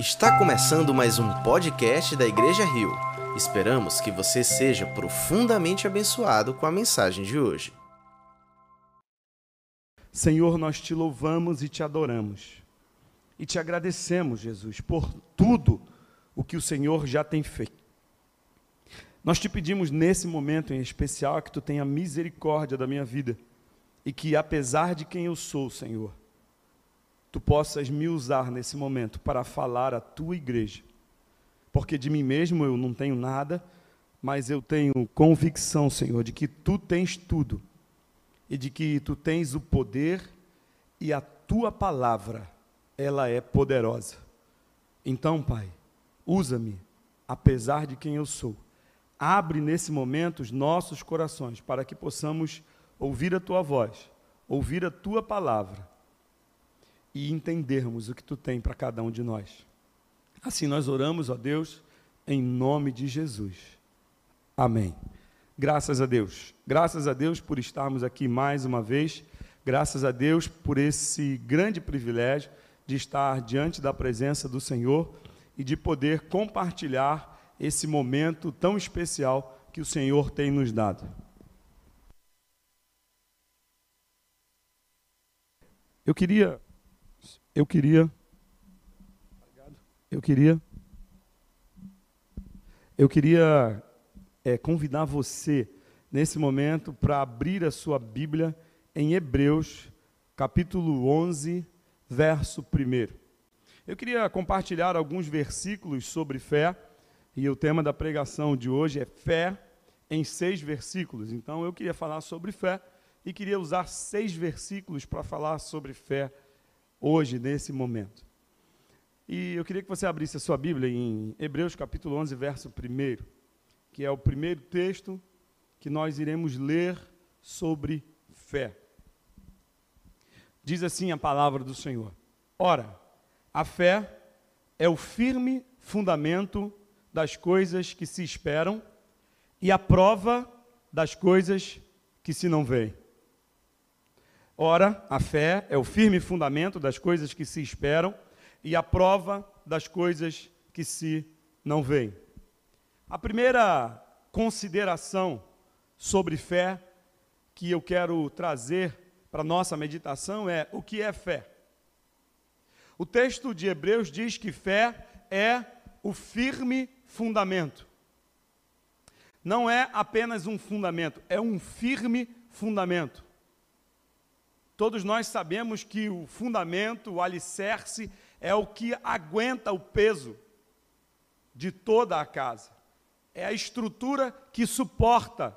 Está começando mais um podcast da Igreja Rio. Esperamos que você seja profundamente abençoado com a mensagem de hoje. Senhor, nós te louvamos e te adoramos. E te agradecemos, Jesus, por tudo o que o Senhor já tem feito. Nós te pedimos nesse momento em especial que tu tenha misericórdia da minha vida e que, apesar de quem eu sou, Senhor, tu possas me usar nesse momento para falar à tua igreja. Porque de mim mesmo eu não tenho nada, mas eu tenho convicção, Senhor, de que tu tens tudo e de que tu tens o poder e a tua palavra, ela é poderosa. Então, Pai, usa-me, apesar de quem eu sou. Abre nesse momento os nossos corações para que possamos ouvir a tua voz, ouvir a tua palavra e entendermos o que tu tem para cada um de nós. Assim nós oramos, ó Deus, em nome de Jesus. Amém. Graças a Deus. Graças a Deus por estarmos aqui mais uma vez. Graças a Deus por esse grande privilégio de estar diante da presença do Senhor e de poder compartilhar esse momento tão especial que o Senhor tem nos dado. Eu queria eu queria. Eu queria. Eu queria é, convidar você, nesse momento, para abrir a sua Bíblia em Hebreus, capítulo 11, verso 1. Eu queria compartilhar alguns versículos sobre fé, e o tema da pregação de hoje é fé em seis versículos. Então, eu queria falar sobre fé e queria usar seis versículos para falar sobre fé hoje, nesse momento. E eu queria que você abrisse a sua Bíblia em Hebreus capítulo 11, verso 1, que é o primeiro texto que nós iremos ler sobre fé. Diz assim a palavra do Senhor: Ora, a fé é o firme fundamento das coisas que se esperam e a prova das coisas que se não veem. Ora, a fé é o firme fundamento das coisas que se esperam e a prova das coisas que se não veem. A primeira consideração sobre fé que eu quero trazer para nossa meditação é o que é fé. O texto de Hebreus diz que fé é o firme fundamento. Não é apenas um fundamento, é um firme fundamento. Todos nós sabemos que o fundamento, o alicerce, é o que aguenta o peso de toda a casa. É a estrutura que suporta,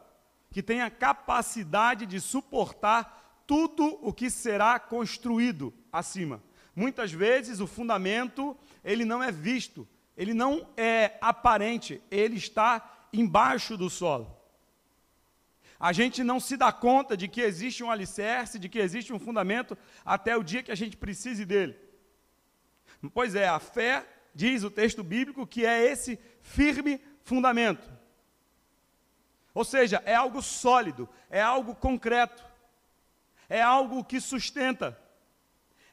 que tem a capacidade de suportar tudo o que será construído acima. Muitas vezes o fundamento, ele não é visto, ele não é aparente, ele está embaixo do solo a gente não se dá conta de que existe um alicerce, de que existe um fundamento, até o dia que a gente precise dele. Pois é, a fé, diz o texto bíblico, que é esse firme fundamento. Ou seja, é algo sólido, é algo concreto, é algo que sustenta,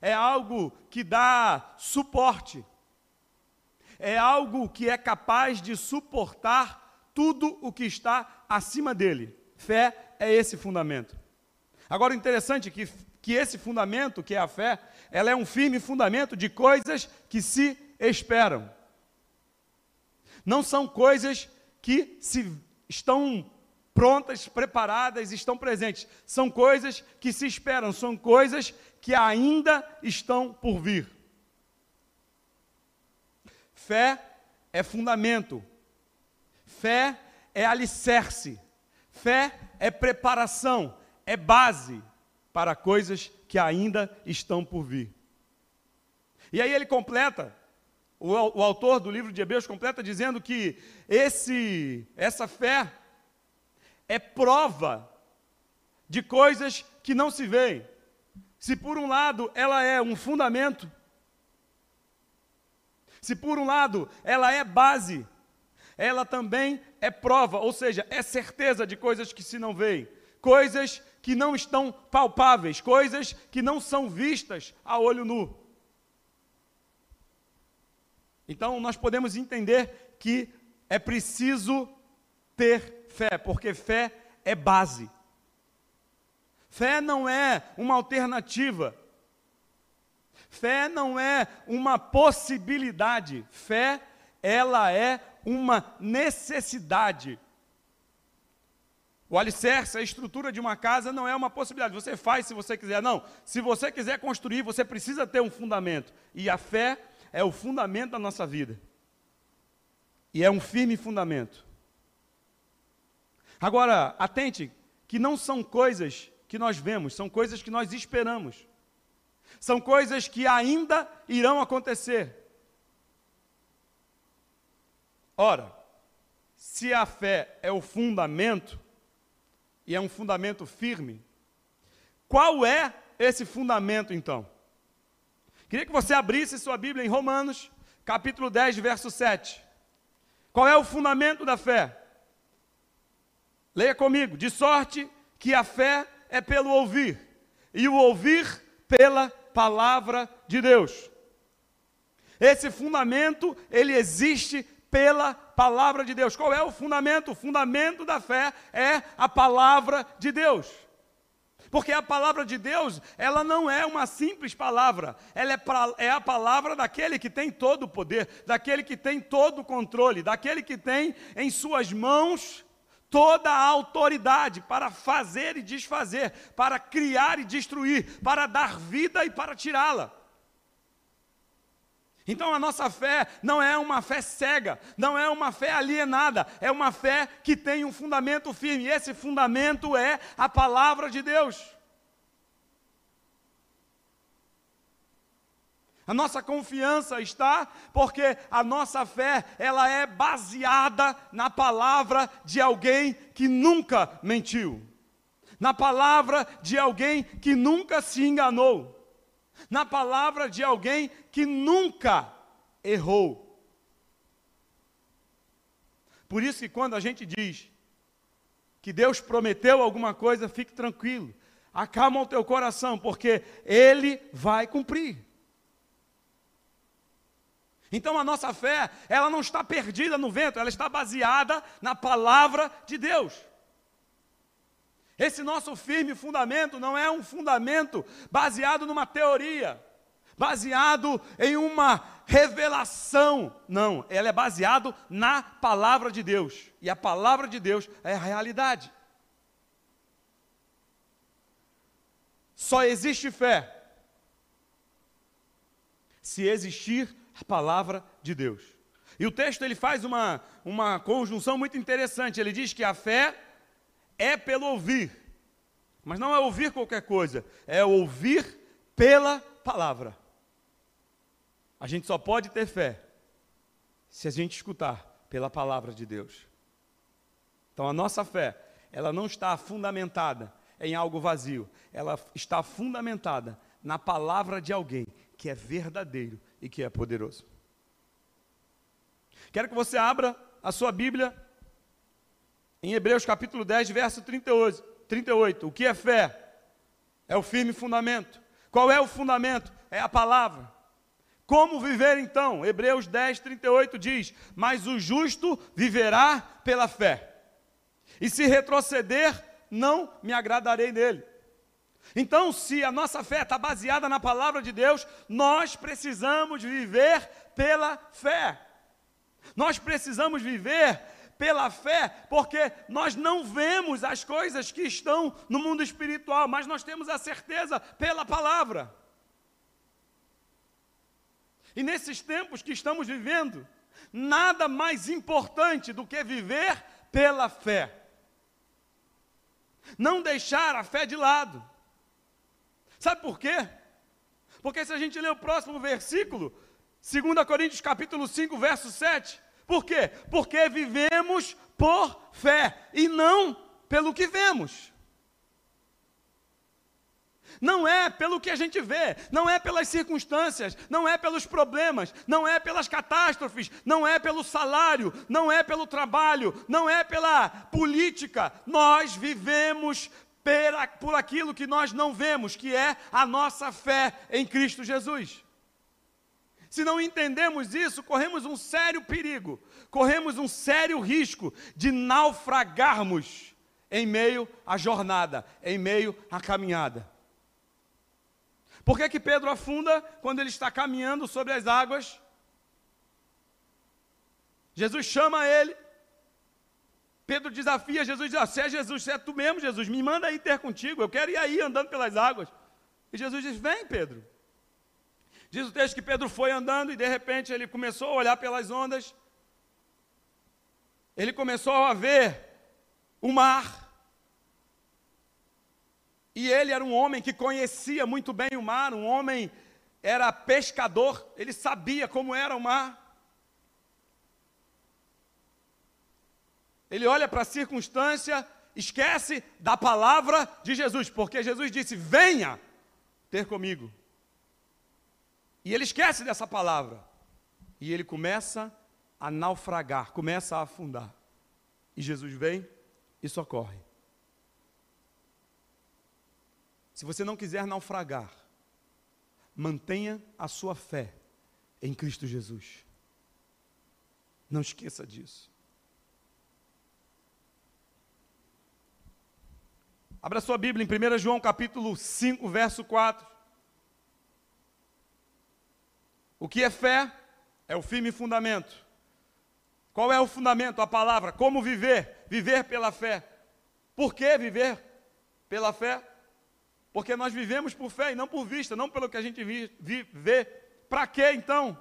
é algo que dá suporte, é algo que é capaz de suportar tudo o que está acima dele. Fé é esse fundamento. Agora, interessante é que, que esse fundamento, que é a fé, ela é um firme fundamento de coisas que se esperam. Não são coisas que se estão prontas, preparadas, estão presentes. São coisas que se esperam, são coisas que ainda estão por vir. Fé é fundamento. Fé é alicerce. Fé é preparação, é base para coisas que ainda estão por vir. E aí ele completa, o, o autor do livro de Hebreus completa dizendo que esse, essa fé é prova de coisas que não se veem. Se por um lado ela é um fundamento, se por um lado ela é base, ela também é prova, ou seja, é certeza de coisas que se não veem, coisas que não estão palpáveis, coisas que não são vistas a olho nu. Então nós podemos entender que é preciso ter fé, porque fé é base. Fé não é uma alternativa. Fé não é uma possibilidade. Fé, ela é uma necessidade. O alicerce, a estrutura de uma casa não é uma possibilidade. Você faz se você quiser. Não. Se você quiser construir, você precisa ter um fundamento. E a fé é o fundamento da nossa vida. E é um firme fundamento. Agora, atente, que não são coisas que nós vemos, são coisas que nós esperamos. São coisas que ainda irão acontecer. Ora, se a fé é o fundamento, e é um fundamento firme, qual é esse fundamento então? Queria que você abrisse sua Bíblia em Romanos, capítulo 10, verso 7. Qual é o fundamento da fé? Leia comigo. De sorte que a fé é pelo ouvir, e o ouvir pela palavra de Deus. Esse fundamento, ele existe pela palavra de Deus. Qual é o fundamento? O fundamento da fé é a palavra de Deus. Porque a palavra de Deus, ela não é uma simples palavra, ela é, pra, é a palavra daquele que tem todo o poder, daquele que tem todo o controle, daquele que tem em suas mãos toda a autoridade para fazer e desfazer, para criar e destruir, para dar vida e para tirá-la. Então a nossa fé não é uma fé cega, não é uma fé alienada, é uma fé que tem um fundamento firme, e esse fundamento é a palavra de Deus. A nossa confiança está porque a nossa fé, ela é baseada na palavra de alguém que nunca mentiu. Na palavra de alguém que nunca se enganou na palavra de alguém que nunca errou. Por isso que quando a gente diz que Deus prometeu alguma coisa, fique tranquilo. Acalma o teu coração, porque Ele vai cumprir. Então a nossa fé, ela não está perdida no vento, ela está baseada na palavra de Deus. Esse nosso firme fundamento não é um fundamento baseado numa teoria, baseado em uma revelação. Não, ela é baseado na palavra de Deus. E a palavra de Deus é a realidade. Só existe fé se existir a palavra de Deus. E o texto ele faz uma, uma conjunção muito interessante. Ele diz que a fé é pelo ouvir. Mas não é ouvir qualquer coisa, é ouvir pela palavra. A gente só pode ter fé se a gente escutar pela palavra de Deus. Então a nossa fé, ela não está fundamentada em algo vazio, ela está fundamentada na palavra de alguém que é verdadeiro e que é poderoso. Quero que você abra a sua Bíblia em Hebreus capítulo 10, verso 38. 38. O que é fé? É o firme fundamento. Qual é o fundamento? É a palavra. Como viver então? Hebreus 10, 38 diz: Mas o justo viverá pela fé. E se retroceder, não me agradarei dele. Então, se a nossa fé está baseada na palavra de Deus, nós precisamos viver pela fé. Nós precisamos viver pela fé, porque nós não vemos as coisas que estão no mundo espiritual, mas nós temos a certeza pela palavra. E nesses tempos que estamos vivendo, nada mais importante do que viver pela fé. Não deixar a fé de lado. Sabe por quê? Porque se a gente ler o próximo versículo, 2 Coríntios capítulo 5, verso 7, por quê? Porque vivemos por fé e não pelo que vemos. Não é pelo que a gente vê, não é pelas circunstâncias, não é pelos problemas, não é pelas catástrofes, não é pelo salário, não é pelo trabalho, não é pela política. Nós vivemos por aquilo que nós não vemos, que é a nossa fé em Cristo Jesus. Se não entendemos isso, corremos um sério perigo, corremos um sério risco de naufragarmos em meio à jornada, em meio à caminhada. Por que, que Pedro afunda quando ele está caminhando sobre as águas? Jesus chama ele. Pedro desafia Jesus diz: ah, Se é Jesus, se é tu mesmo, Jesus, me manda aí ter contigo. Eu quero ir aí andando pelas águas. E Jesus diz: Vem, Pedro. Diz o texto que Pedro foi andando e de repente ele começou a olhar pelas ondas. Ele começou a ver o mar. E ele era um homem que conhecia muito bem o mar, um homem era pescador, ele sabia como era o mar. Ele olha para a circunstância, esquece da palavra de Jesus, porque Jesus disse: Venha ter comigo. E ele esquece dessa palavra. E ele começa a naufragar, começa a afundar. E Jesus vem e socorre. Se você não quiser naufragar, mantenha a sua fé em Cristo Jesus. Não esqueça disso. Abra sua Bíblia em 1 João capítulo 5, verso 4. O que é fé? É o firme fundamento. Qual é o fundamento? A palavra. Como viver? Viver pela fé. Por que viver pela fé? Porque nós vivemos por fé e não por vista, não pelo que a gente vê. Para quê então?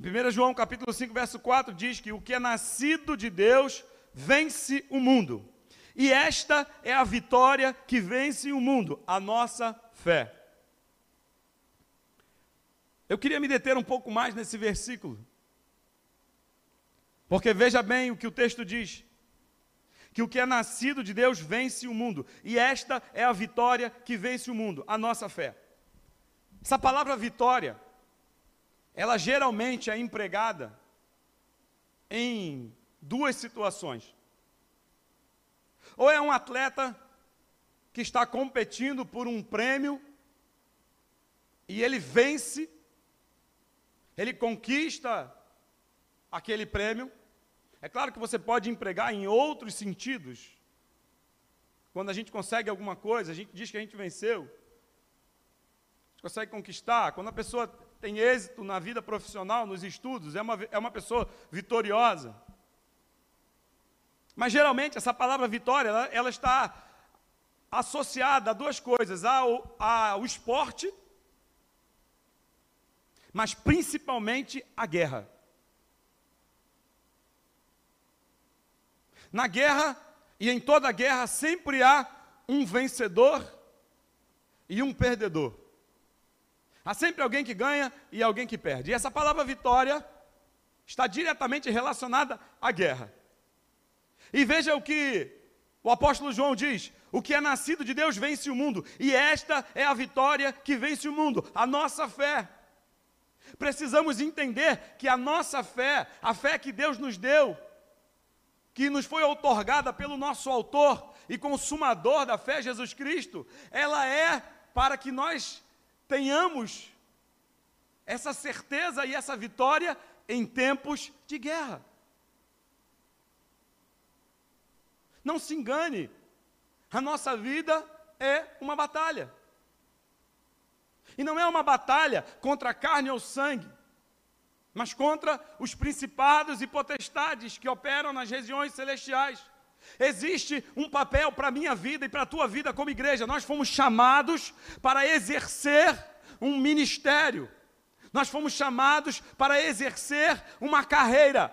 1 João capítulo 5, verso 4 diz que o que é nascido de Deus vence o mundo. E esta é a vitória que vence o mundo, a nossa fé. Eu queria me deter um pouco mais nesse versículo. Porque veja bem o que o texto diz: que o que é nascido de Deus vence o mundo, e esta é a vitória que vence o mundo, a nossa fé. Essa palavra vitória, ela geralmente é empregada em duas situações. Ou é um atleta que está competindo por um prêmio e ele vence ele conquista aquele prêmio. É claro que você pode empregar em outros sentidos. Quando a gente consegue alguma coisa, a gente diz que a gente venceu. A gente consegue conquistar. Quando a pessoa tem êxito na vida profissional, nos estudos, é uma, é uma pessoa vitoriosa. Mas geralmente essa palavra vitória, ela, ela está associada a duas coisas: ao, ao esporte mas principalmente a guerra. Na guerra e em toda guerra sempre há um vencedor e um perdedor. Há sempre alguém que ganha e alguém que perde. E essa palavra vitória está diretamente relacionada à guerra. E veja o que o apóstolo João diz: o que é nascido de Deus vence o mundo, e esta é a vitória que vence o mundo, a nossa fé. Precisamos entender que a nossa fé, a fé que Deus nos deu, que nos foi outorgada pelo nosso autor e consumador da fé, Jesus Cristo, ela é para que nós tenhamos essa certeza e essa vitória em tempos de guerra. Não se engane, a nossa vida é uma batalha. E não é uma batalha contra a carne ou sangue, mas contra os principados e potestades que operam nas regiões celestiais. Existe um papel para a minha vida e para a tua vida como igreja. Nós fomos chamados para exercer um ministério. Nós fomos chamados para exercer uma carreira.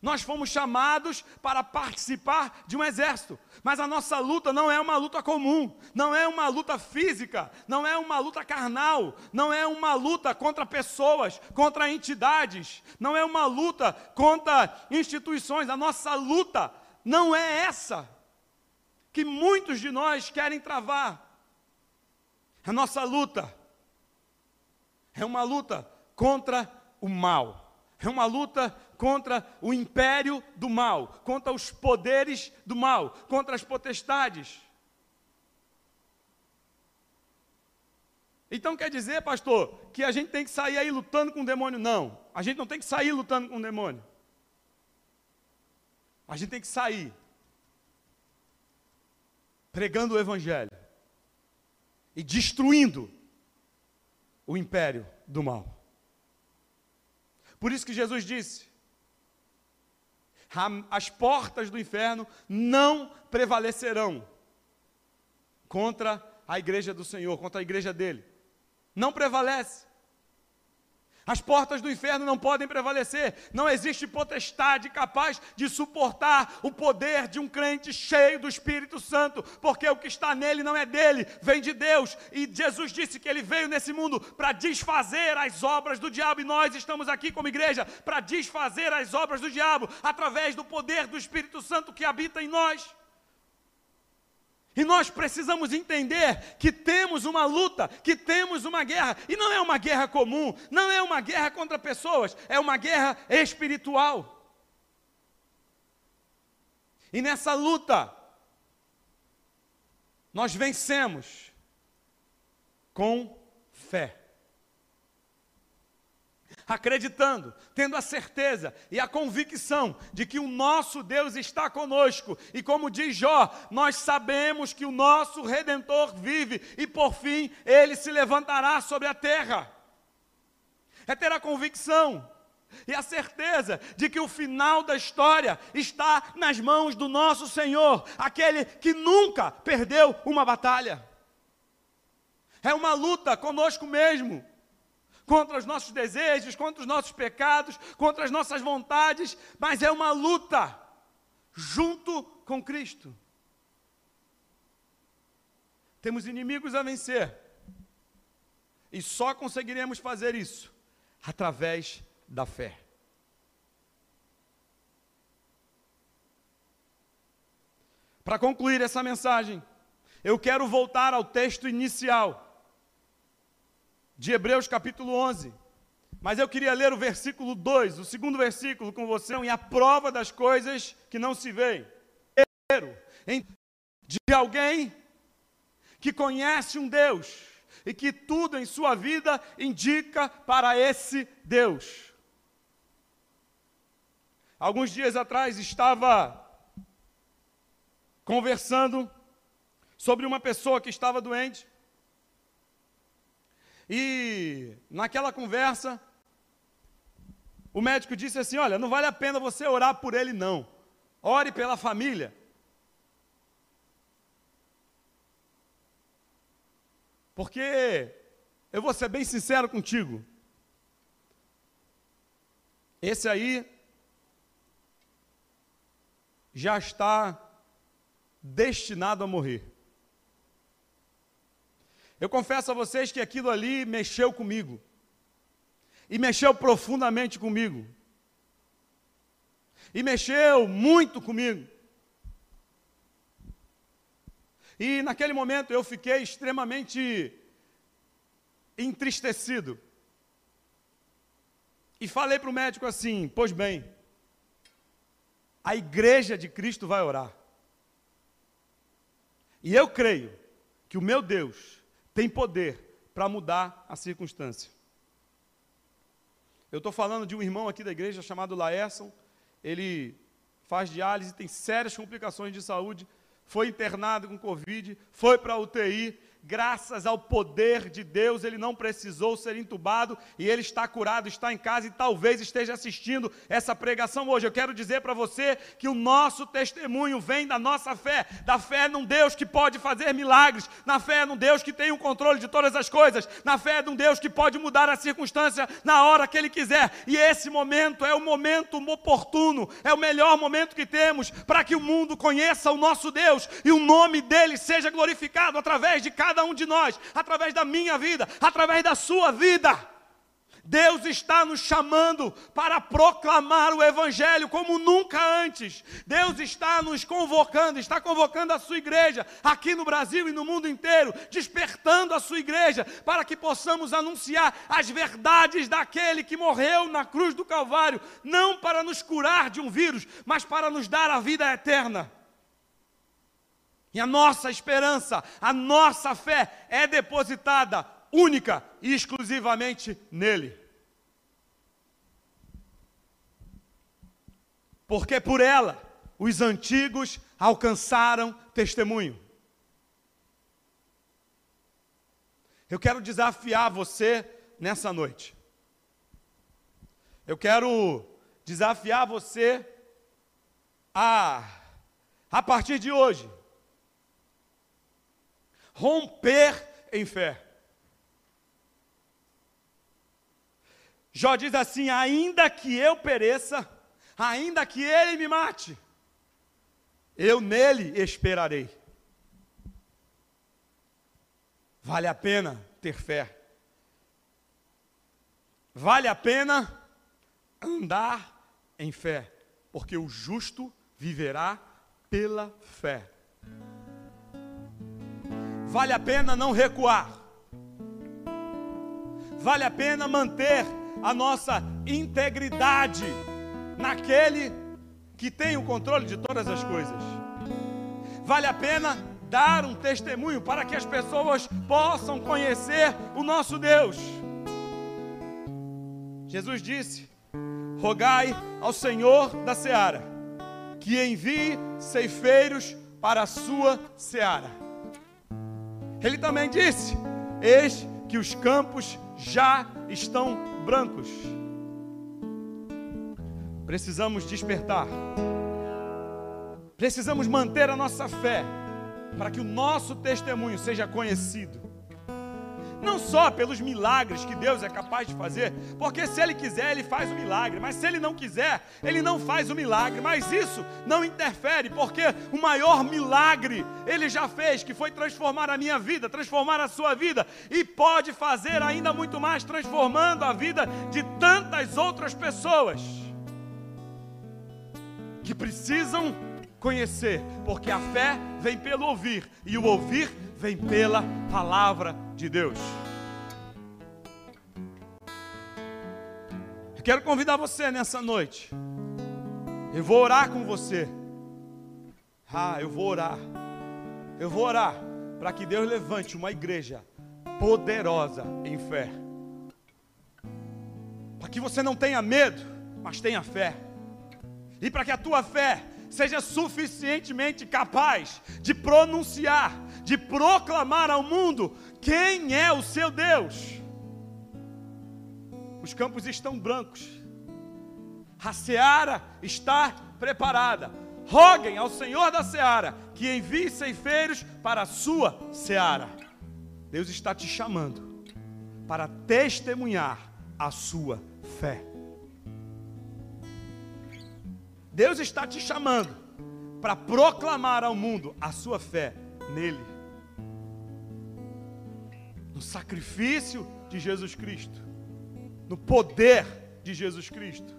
Nós fomos chamados para participar de um exército, mas a nossa luta não é uma luta comum, não é uma luta física, não é uma luta carnal, não é uma luta contra pessoas, contra entidades, não é uma luta contra instituições. A nossa luta não é essa que muitos de nós querem travar. A nossa luta é uma luta contra o mal. É uma luta contra o império do mal, contra os poderes do mal, contra as potestades. Então quer dizer, pastor, que a gente tem que sair aí lutando com o demônio? Não. A gente não tem que sair lutando com o demônio. A gente tem que sair pregando o evangelho e destruindo o império do mal. Por isso que Jesus disse: as portas do inferno não prevalecerão contra a igreja do Senhor, contra a igreja dele. Não prevalece. As portas do inferno não podem prevalecer. Não existe potestade capaz de suportar o poder de um crente cheio do Espírito Santo, porque o que está nele não é dele, vem de Deus. E Jesus disse que ele veio nesse mundo para desfazer as obras do diabo, e nós estamos aqui como igreja para desfazer as obras do diabo através do poder do Espírito Santo que habita em nós. E nós precisamos entender que temos uma luta, que temos uma guerra, e não é uma guerra comum, não é uma guerra contra pessoas, é uma guerra espiritual. E nessa luta, nós vencemos com fé acreditando, tendo a certeza e a convicção de que o nosso Deus está conosco. E como diz Jó, nós sabemos que o nosso redentor vive e por fim ele se levantará sobre a terra. É ter a convicção e a certeza de que o final da história está nas mãos do nosso Senhor, aquele que nunca perdeu uma batalha. É uma luta conosco mesmo contra os nossos desejos, contra os nossos pecados, contra as nossas vontades, mas é uma luta junto com Cristo. Temos inimigos a vencer. E só conseguiremos fazer isso através da fé. Para concluir essa mensagem, eu quero voltar ao texto inicial de Hebreus capítulo 11. Mas eu queria ler o versículo 2, o segundo versículo com você, e a prova das coisas que não se veem. De alguém que conhece um Deus e que tudo em sua vida indica para esse Deus. Alguns dias atrás estava conversando sobre uma pessoa que estava doente e naquela conversa, o médico disse assim: Olha, não vale a pena você orar por ele, não. Ore pela família. Porque, eu vou ser bem sincero contigo, esse aí já está destinado a morrer. Eu confesso a vocês que aquilo ali mexeu comigo. E mexeu profundamente comigo. E mexeu muito comigo. E naquele momento eu fiquei extremamente entristecido. E falei para o médico assim: Pois bem, a igreja de Cristo vai orar. E eu creio que o meu Deus tem poder para mudar a circunstância. Eu estou falando de um irmão aqui da igreja chamado Laerson, ele faz diálise, tem sérias complicações de saúde, foi internado com Covid, foi para UTI, graças ao poder de Deus, ele não precisou ser entubado e ele está curado, está em casa e talvez esteja assistindo essa pregação hoje. Eu quero dizer para você que o nosso testemunho vem da nossa fé, da fé num Deus que pode fazer milagres, na fé num Deus que tem o controle de todas as coisas, na fé num Deus que pode mudar a circunstância na hora que ele quiser. E esse momento é o momento oportuno, é o melhor momento que temos para que o mundo conheça o nosso Deus e o nome dele seja glorificado através de cada cada um de nós, através da minha vida, através da sua vida. Deus está nos chamando para proclamar o Evangelho como nunca antes. Deus está nos convocando, está convocando a sua igreja aqui no Brasil e no mundo inteiro, despertando a sua igreja para que possamos anunciar as verdades daquele que morreu na cruz do Calvário, não para nos curar de um vírus, mas para nos dar a vida eterna. E a nossa esperança, a nossa fé é depositada única e exclusivamente nele. Porque por ela os antigos alcançaram testemunho. Eu quero desafiar você nessa noite. Eu quero desafiar você a, a partir de hoje, romper em fé. Jó diz assim: ainda que eu pereça, ainda que ele me mate, eu nele esperarei. Vale a pena ter fé. Vale a pena andar em fé, porque o justo viverá pela fé. Vale a pena não recuar. Vale a pena manter a nossa integridade naquele que tem o controle de todas as coisas. Vale a pena dar um testemunho para que as pessoas possam conhecer o nosso Deus. Jesus disse: Rogai ao Senhor da seara que envie ceifeiros para a sua seara. Ele também disse: Eis que os campos já estão brancos. Precisamos despertar. Precisamos manter a nossa fé para que o nosso testemunho seja conhecido não só pelos milagres que Deus é capaz de fazer, porque se Ele quiser, Ele faz o milagre, mas se Ele não quiser, Ele não faz o milagre. Mas isso não interfere, porque o maior milagre Ele já fez, que foi transformar a minha vida, transformar a sua vida, e pode fazer ainda muito mais, transformando a vida de tantas outras pessoas que precisam conhecer, porque a fé vem pelo ouvir, e o ouvir vem pela palavra de Deus. Eu quero convidar você nessa noite. Eu vou orar com você. Ah, eu vou orar. Eu vou orar para que Deus levante uma igreja poderosa em fé. Para que você não tenha medo, mas tenha fé. E para que a tua fé seja suficientemente capaz de pronunciar, de proclamar ao mundo quem é o seu Deus. Os campos estão brancos, a seara está preparada. Roguem ao Senhor da seara que envie ceifeiros para a sua seara. Deus está te chamando para testemunhar a sua fé. Deus está te chamando para proclamar ao mundo a sua fé nele. No sacrifício de Jesus Cristo, no poder de Jesus Cristo.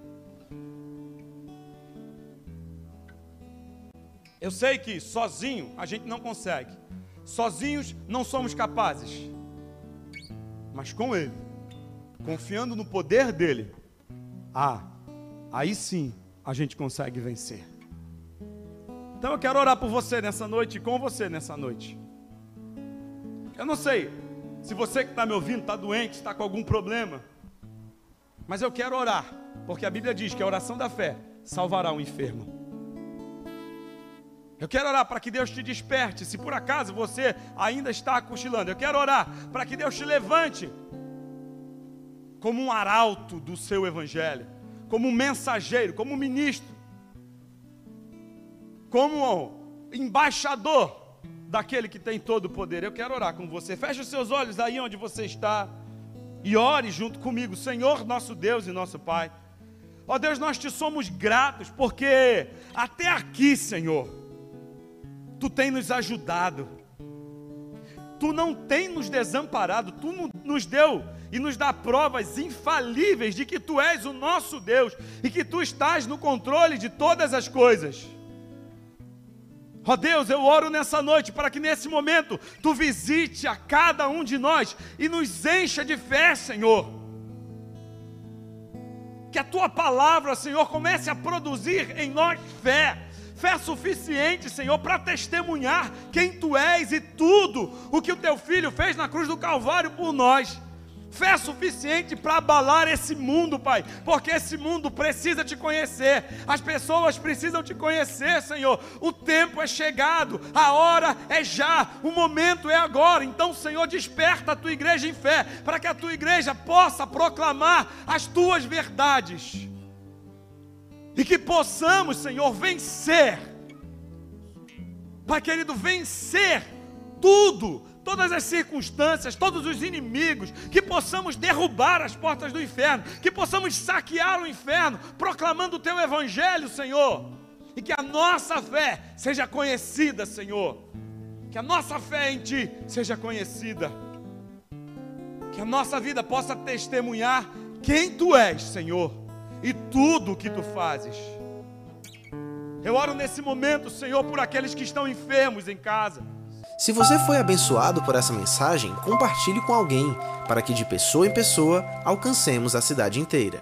Eu sei que sozinho a gente não consegue, sozinhos não somos capazes, mas com Ele, confiando no poder dEle, ah, aí sim a gente consegue vencer. Então eu quero orar por você nessa noite e com você nessa noite. Eu não sei se você que está me ouvindo está doente, está com algum problema, mas eu quero orar, porque a Bíblia diz que a oração da fé salvará o enfermo. Eu quero orar para que Deus te desperte, se por acaso você ainda está cochilando. Eu quero orar para que Deus te levante como um arauto do seu evangelho como mensageiro, como ministro, como embaixador daquele que tem todo o poder. Eu quero orar com você. Feche os seus olhos aí onde você está e ore junto comigo, Senhor, nosso Deus e nosso Pai. Ó Deus, nós te somos gratos porque até aqui, Senhor, tu tem nos ajudado. Tu não tem nos desamparado, tu nos deu e nos dá provas infalíveis de que tu és o nosso Deus e que tu estás no controle de todas as coisas. Ó oh Deus, eu oro nessa noite para que nesse momento tu visite a cada um de nós e nos encha de fé, Senhor. Que a tua palavra, Senhor, comece a produzir em nós fé Fé suficiente, Senhor, para testemunhar quem tu és e tudo o que o teu filho fez na cruz do Calvário por nós. Fé suficiente para abalar esse mundo, Pai, porque esse mundo precisa te conhecer, as pessoas precisam te conhecer, Senhor. O tempo é chegado, a hora é já, o momento é agora. Então, Senhor, desperta a tua igreja em fé, para que a tua igreja possa proclamar as tuas verdades e que possamos, Senhor, vencer. Pai querido, vencer tudo todas as circunstâncias, todos os inimigos, que possamos derrubar as portas do inferno, que possamos saquear o inferno, proclamando o teu evangelho, Senhor, e que a nossa fé seja conhecida, Senhor, que a nossa fé em Ti seja conhecida, que a nossa vida possa testemunhar quem Tu és, Senhor, e tudo o que Tu fazes. Eu oro nesse momento, Senhor, por aqueles que estão enfermos em casa se você foi abençoado por essa mensagem, compartilhe com alguém, para que de pessoa em pessoa alcancemos a cidade inteira.